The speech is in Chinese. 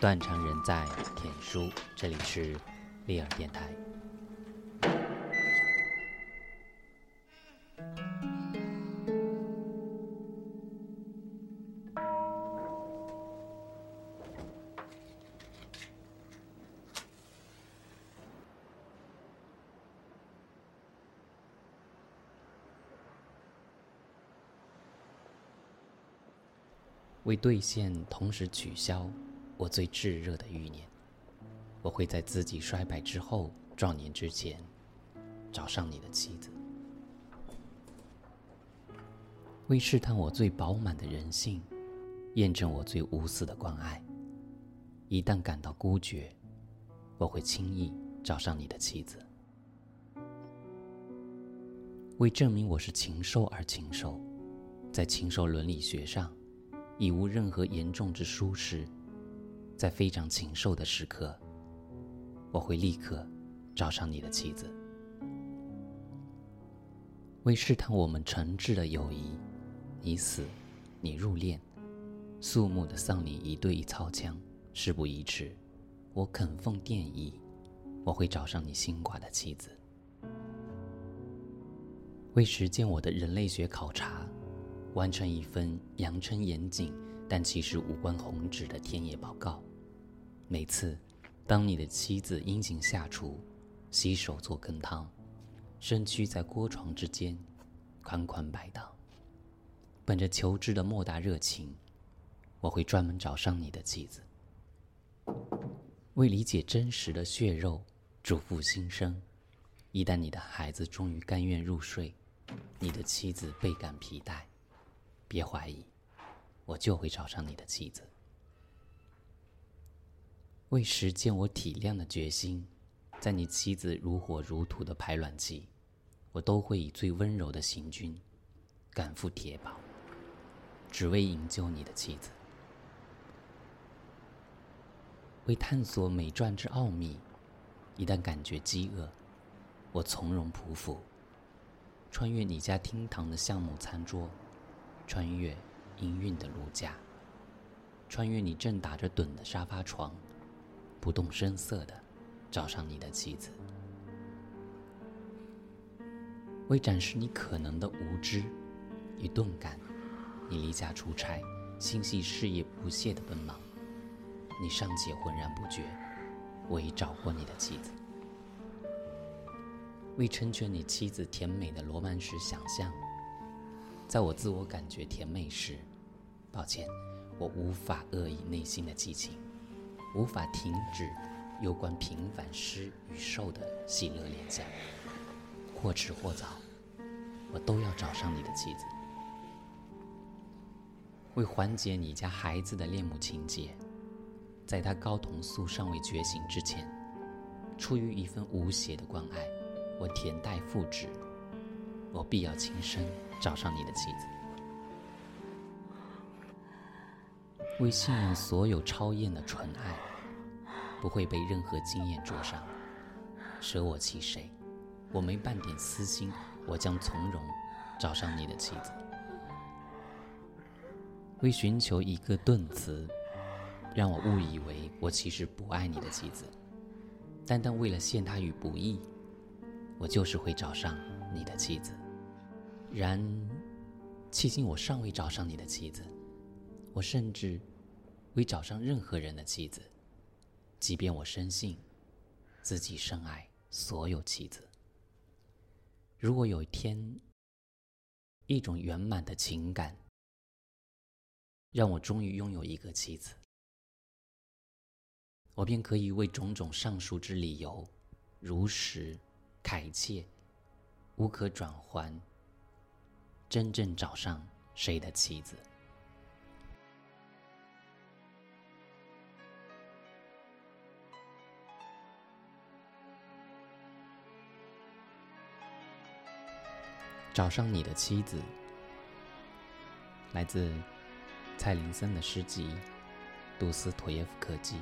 断肠人在田书，这里是利尔电台。为兑现同时取消我最炙热的欲念，我会在自己衰败之后、壮年之前，找上你的妻子。为试探我最饱满的人性，验证我最无私的关爱。一旦感到孤绝，我会轻易找上你的妻子。为证明我是禽兽而禽兽，在禽兽伦理学上。已无任何严重之疏失，在非常禽兽的时刻，我会立刻找上你的妻子，为试探我们诚挚的友谊。你死，你入殓，肃穆的丧礼一对一操枪，事不宜迟。我肯奉电意，我会找上你心寡的妻子，为实践我的人类学考察。完成一份扬称严谨，但其实无关宏旨的田野报告。每次，当你的妻子殷勤下厨，洗手做羹汤，身躯在锅床之间款款摆荡，本着求知的莫大热情，我会专门找上你的妻子，为理解真实的血肉，嘱咐心声。一旦你的孩子终于甘愿入睡，你的妻子倍感疲怠。别怀疑，我就会找上你的妻子。为实践我体谅的决心，在你妻子如火如荼的排卵期，我都会以最温柔的行军，赶赴铁堡，只为营救你的妻子。为探索美馔之奥秘，一旦感觉饥饿，我从容匍匐，穿越你家厅堂的橡木餐桌。穿越氤氲的炉架，穿越你正打着盹的沙发床，不动声色的找上你的妻子，为展示你可能的无知与钝感，你离家出差，心系事业不懈的奔忙，你尚且浑然不觉，我已找过你的妻子，为成全你妻子甜美的罗曼史想象。在我自我感觉甜美时，抱歉，我无法遏抑内心的激情，无法停止有关平凡失与受的喜乐联想。或迟或早，我都要找上你的妻子，为缓解你家孩子的恋母情节，在他睾酮素尚未觉醒之前，出于一份无邪的关爱，我恬待复制。我必要亲身找上你的妻子，为信任所有超验的纯爱，不会被任何经验灼伤，舍我其谁？我没半点私心，我将从容找上你的妻子，为寻求一个顿词，让我误以为我其实不爱你的妻子，单单为了陷他于不义，我就是会找上。你的妻子，然，迄今我尚未找上你的妻子，我甚至未找上任何人的妻子，即便我深信自己深爱所有妻子。如果有一天，一种圆满的情感让我终于拥有一个妻子，我便可以为种种上述之理由，如实恳切。无可转还，真正找上谁的妻子？找上你的妻子，来自蔡林森的诗集《杜斯妥耶夫克记》。